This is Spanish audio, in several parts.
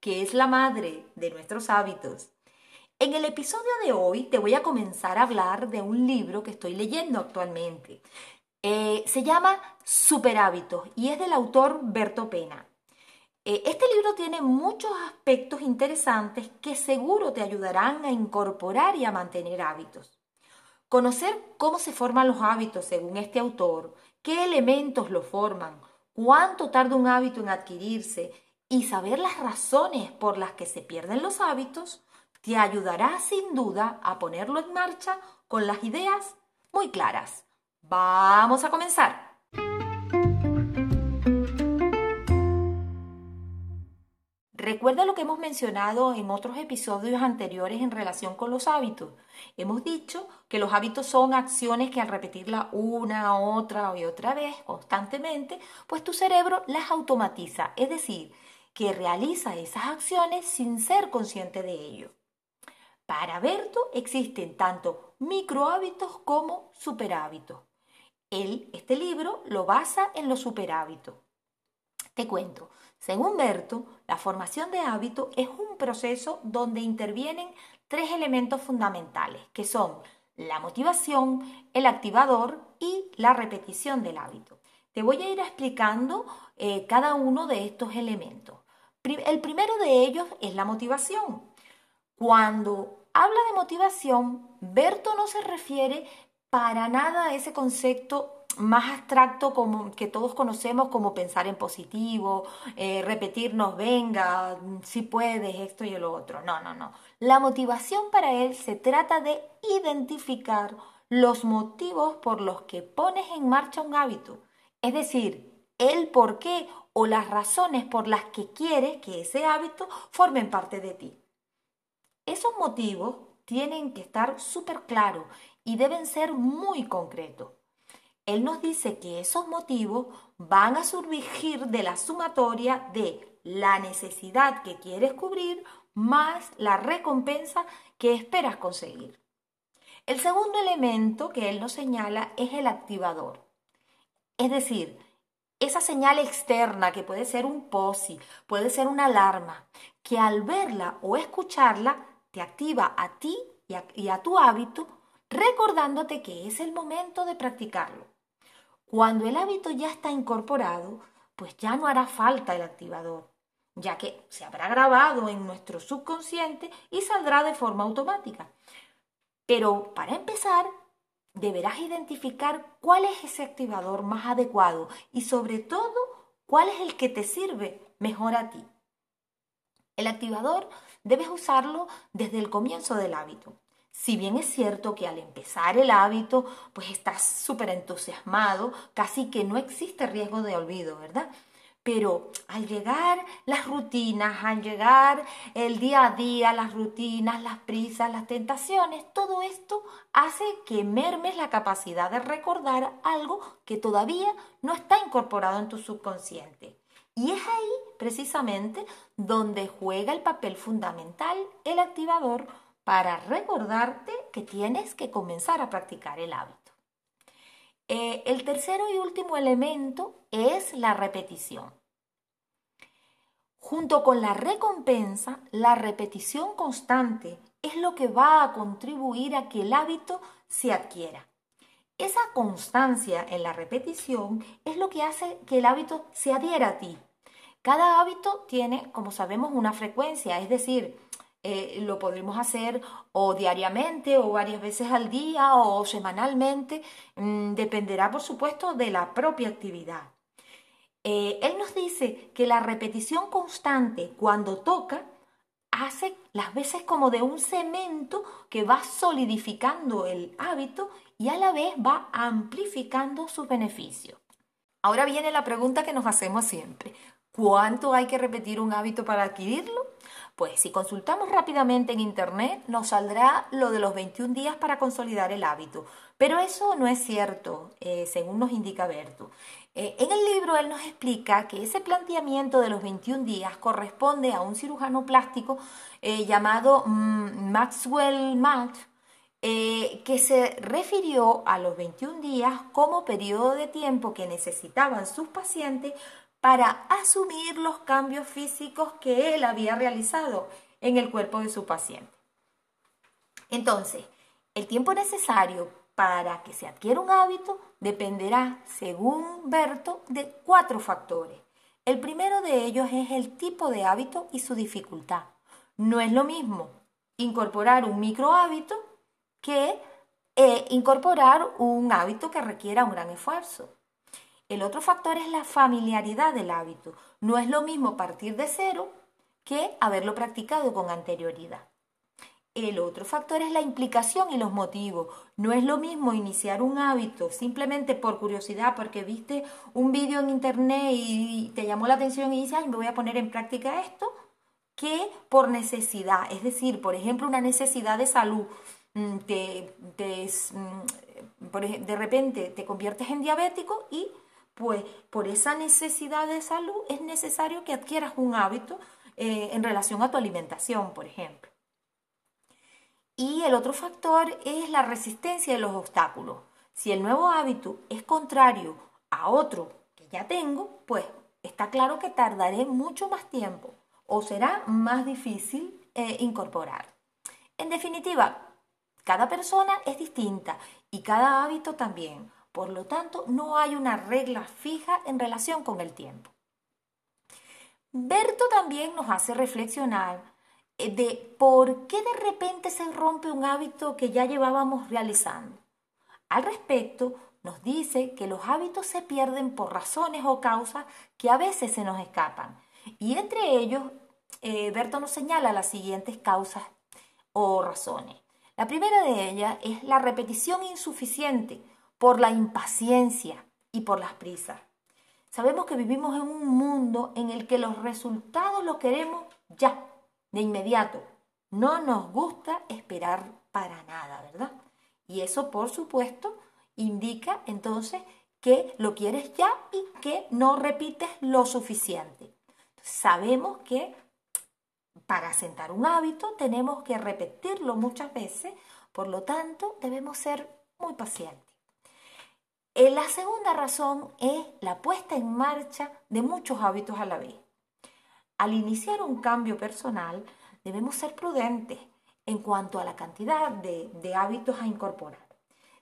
que es la madre de nuestros hábitos. En el episodio de hoy te voy a comenzar a hablar de un libro que estoy leyendo actualmente. Eh, se llama Super Hábitos y es del autor Berto Pena. Eh, este libro tiene muchos aspectos interesantes que seguro te ayudarán a incorporar y a mantener hábitos. Conocer cómo se forman los hábitos según este autor, qué elementos lo forman, cuánto tarda un hábito en adquirirse y saber las razones por las que se pierden los hábitos te ayudará sin duda a ponerlo en marcha con las ideas muy claras. Vamos a comenzar. Recuerda lo que hemos mencionado en otros episodios anteriores en relación con los hábitos. Hemos dicho que los hábitos son acciones que al repetirla una, otra y otra vez constantemente, pues tu cerebro las automatiza, es decir, que realiza esas acciones sin ser consciente de ello. Para Berto existen tanto microhábitos como superhábitos. Él, este libro, lo basa en los superhábitos. Te cuento, según Berto, la formación de hábitos es un proceso donde intervienen tres elementos fundamentales, que son la motivación, el activador y la repetición del hábito. Te voy a ir explicando eh, cada uno de estos elementos. El primero de ellos es la motivación. Cuando habla de motivación, Berto no se refiere para nada a ese concepto más abstracto que todos conocemos como pensar en positivo, eh, repetirnos, venga, si puedes, esto y lo otro. No, no, no. La motivación para él se trata de identificar los motivos por los que pones en marcha un hábito. Es decir, el por qué o las razones por las que quieres que ese hábito formen parte de ti. Esos motivos tienen que estar súper claros y deben ser muy concretos. Él nos dice que esos motivos van a surgir de la sumatoria de la necesidad que quieres cubrir más la recompensa que esperas conseguir. El segundo elemento que él nos señala es el activador. Es decir, esa señal externa que puede ser un POSI, puede ser una alarma, que al verla o escucharla te activa a ti y a, y a, tu hábito, recordándote que es el momento de practicarlo. Cuando el hábito ya está incorporado, pues ya no hará falta el activador, ya que se habrá grabado en nuestro subconsciente y saldrá de forma automática. Pero para empezar, deberás identificar cuál es ese activador más adecuado y sobre todo cuál es el que te sirve mejor a ti. El activador debes usarlo desde el comienzo del hábito. Si bien es cierto que al empezar el hábito, pues estás súper entusiasmado, casi que no existe riesgo de olvido, ¿verdad? Pero al llegar las rutinas, al llegar el día a día, las rutinas, las prisas, las tentaciones, todo esto hace que mermes la capacidad de recordar algo que todavía no está incorporado en tu subconsciente. Y es ahí precisamente donde juega el papel fundamental el activador para recordarte que tienes que comenzar a practicar el hábito. Eh, el tercero y último elemento es la repetición. Junto con la recompensa, la repetición constante es lo que va a contribuir a que el hábito se adquiera. Esa constancia en la repetición es lo que hace que el hábito se adhiera a ti. Cada hábito tiene, como sabemos, una frecuencia, es decir, eh, lo podremos hacer o diariamente o varias veces al día o semanalmente, mm, dependerá por supuesto de la propia actividad. Eh, él nos dice que la repetición constante cuando toca hace las veces como de un cemento que va solidificando el hábito y a la vez va amplificando sus beneficios. Ahora viene la pregunta que nos hacemos siempre. ¿Cuánto hay que repetir un hábito para adquirirlo? Pues si consultamos rápidamente en Internet nos saldrá lo de los 21 días para consolidar el hábito. Pero eso no es cierto, eh, según nos indica Berto. Eh, en el libro él nos explica que ese planteamiento de los 21 días corresponde a un cirujano plástico eh, llamado mm, Maxwell Maltz, que se refirió a los 21 días como periodo de tiempo que necesitaban sus pacientes para asumir los cambios físicos que él había realizado en el cuerpo de su paciente. Entonces, el tiempo necesario para que se adquiera un hábito dependerá, según Berto, de cuatro factores. El primero de ellos es el tipo de hábito y su dificultad. No es lo mismo incorporar un micro hábito que eh, incorporar un hábito que requiera un gran esfuerzo. El otro factor es la familiaridad del hábito. No es lo mismo partir de cero que haberlo practicado con anterioridad. El otro factor es la implicación y los motivos. No es lo mismo iniciar un hábito simplemente por curiosidad, porque viste un vídeo en internet y te llamó la atención y dices, ay, me voy a poner en práctica esto, que por necesidad. Es decir, por ejemplo, una necesidad de salud. Mm, mm, de repente te conviertes en diabético y pues por esa necesidad de salud es necesario que adquieras un hábito eh, en relación a tu alimentación, por ejemplo. Y el otro factor es la resistencia de los obstáculos. Si el nuevo hábito es contrario a otro que ya tengo, pues está claro que tardaré mucho más tiempo o será más difícil eh, incorporar. En definitiva, cada persona es distinta y cada hábito también. Por lo tanto, no hay una regla fija en relación con el tiempo. Berto también nos hace reflexionar eh, de por qué de repente se rompe un hábito que ya llevábamos realizando. Al respecto, nos dice que los hábitos se pierden por razones o causas que a veces se nos escapan. Y entre ellos, eh, Berto nos señala las siguientes causas o razones. La primera de ellas es la repetición insuficiente por la impaciencia y por las prisas. Sabemos que vivimos en un mundo en el que los resultados los queremos ya, de inmediato. No nos gusta esperar para nada, ¿verdad? Y eso, por supuesto, indica entonces que lo quieres ya y que no repites lo suficiente. Sabemos que para sentar un hábito tenemos que repetirlo muchas veces, por lo tanto debemos ser muy pacientes. Eh, la segunda razón es la puesta en marcha de muchos hábitos a la vez. Al iniciar un cambio personal, debemos ser prudentes en cuanto a la cantidad de, de hábitos a incorporar.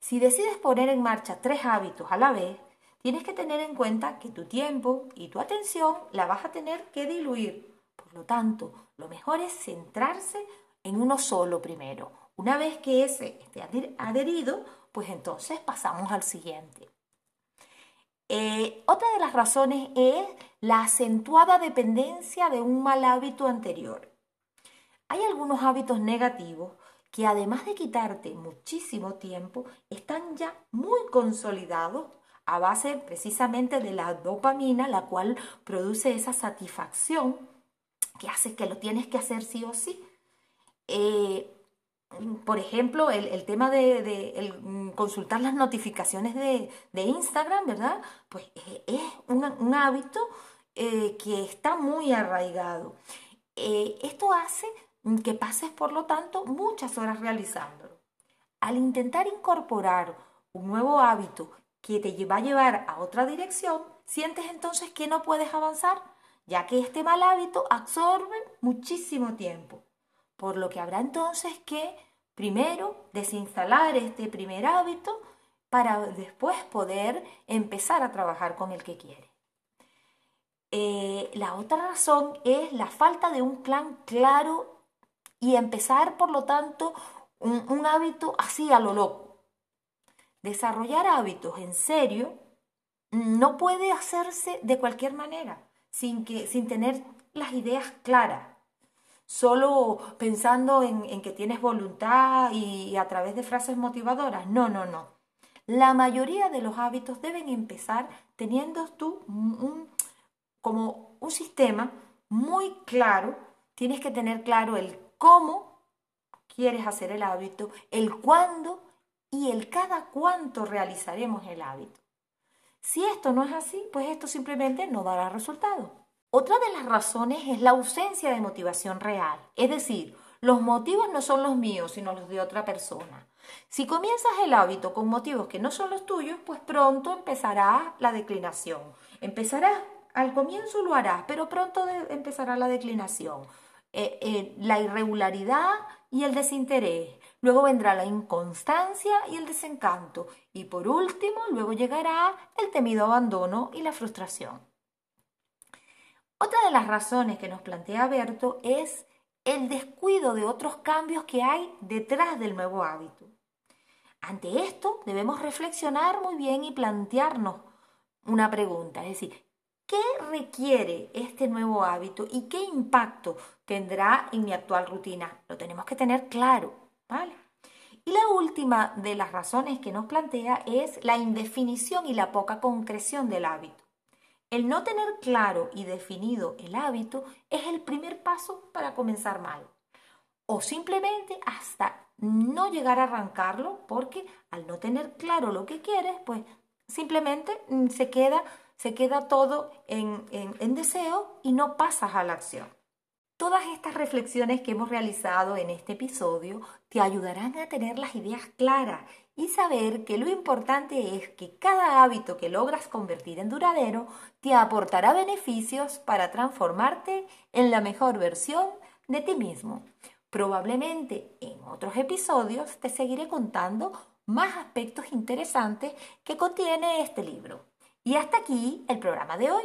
Si decides poner en marcha tres hábitos a la vez, tienes que tener en cuenta que tu tiempo y tu atención la vas a tener que diluir. Por lo tanto, lo mejor es centrarse en uno solo primero. Una vez que ese esté adherido, pues entonces pasamos al siguiente. Eh, otra de las razones es la acentuada dependencia de un mal hábito anterior. Hay algunos hábitos negativos que además de quitarte muchísimo tiempo, están ya muy consolidados a base precisamente de la dopamina, la cual produce esa satisfacción que hace que lo tienes que hacer sí o sí. Eh, por ejemplo, el, tema de, mm, consultar las notificaciones de, Instagram, ¿verdad? Pues eh, es un, hábito eh, que está muy arraigado. Eh, esto hace que pases, por lo tanto, muchas horas realizándolo. Al intentar incorporar un nuevo hábito que te va a llevar a otra dirección, sientes entonces que no puedes avanzar, ya que este mal hábito absorbe muchísimo tiempo por lo que habrá entonces que primero desinstalar este primer hábito para después poder empezar a trabajar con el que quiere. Eh, la otra razón es la falta de un plan claro y empezar, por lo tanto, un, hábito así a lo loco. Desarrollar hábitos en serio no puede hacerse de cualquier manera, sin, que, sin tener las ideas claras solo pensando en, que tienes voluntad y, a través de frases motivadoras. No, no, no. La mayoría de los hábitos deben empezar teniendo tú como un sistema muy claro, tienes que tener claro el cómo quieres hacer el hábito, el cuándo y el cada cuánto realizaremos el hábito. Si esto no es así, pues esto simplemente no dará resultado. Otra de las razones es la ausencia de motivación real, es decir, los motivos no son los míos, sino los de otra persona. Si comienzas el hábito con motivos que no son los tuyos, pues pronto empezará la declinación. Empezará, al comienzo lo harás, pero pronto empezará la declinación. Eh, eh, la irregularidad y el desinterés. Luego vendrá la inconstancia y el desencanto. Y por último, luego llegará el temido abandono y la frustración. Otra de las razones que nos plantea Berto es el descuido de otros cambios que hay detrás del nuevo hábito. Ante esto debemos reflexionar muy bien y plantearnos una pregunta, es decir, ¿qué requiere este nuevo hábito y qué impacto tendrá en mi actual rutina? Lo tenemos que tener claro, ¿vale? Y la última de las razones que nos plantea es la indefinición y la poca concreción del hábito. El no tener claro y definido el hábito es el primer paso para comenzar mal. O simplemente hasta no llegar a arrancarlo porque al no tener claro lo que quieres, pues simplemente mm, se queda, se queda todo en, en deseo y no pasas a la acción. Todas estas reflexiones que hemos realizado en este episodio te ayudarán a tener las ideas claras y saber que lo importante es que cada hábito que logras convertir en duradero te aportará beneficios para transformarte en la mejor versión de ti mismo. Probablemente en otros episodios te seguiré contando más aspectos interesantes que contiene este libro. Y hasta aquí el programa de hoy.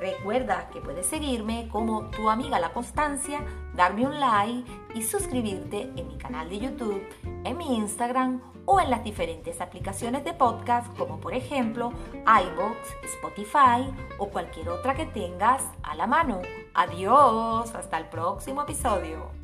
Recuerda que puedes seguirme como tu amiga La Constancia, darme un like y suscribirte en mi canal de YouTube, en mi Instagram o en las diferentes aplicaciones de podcast como por ejemplo iBox, Spotify o cualquier otra que tengas a la mano. Adiós, hasta el próximo episodio.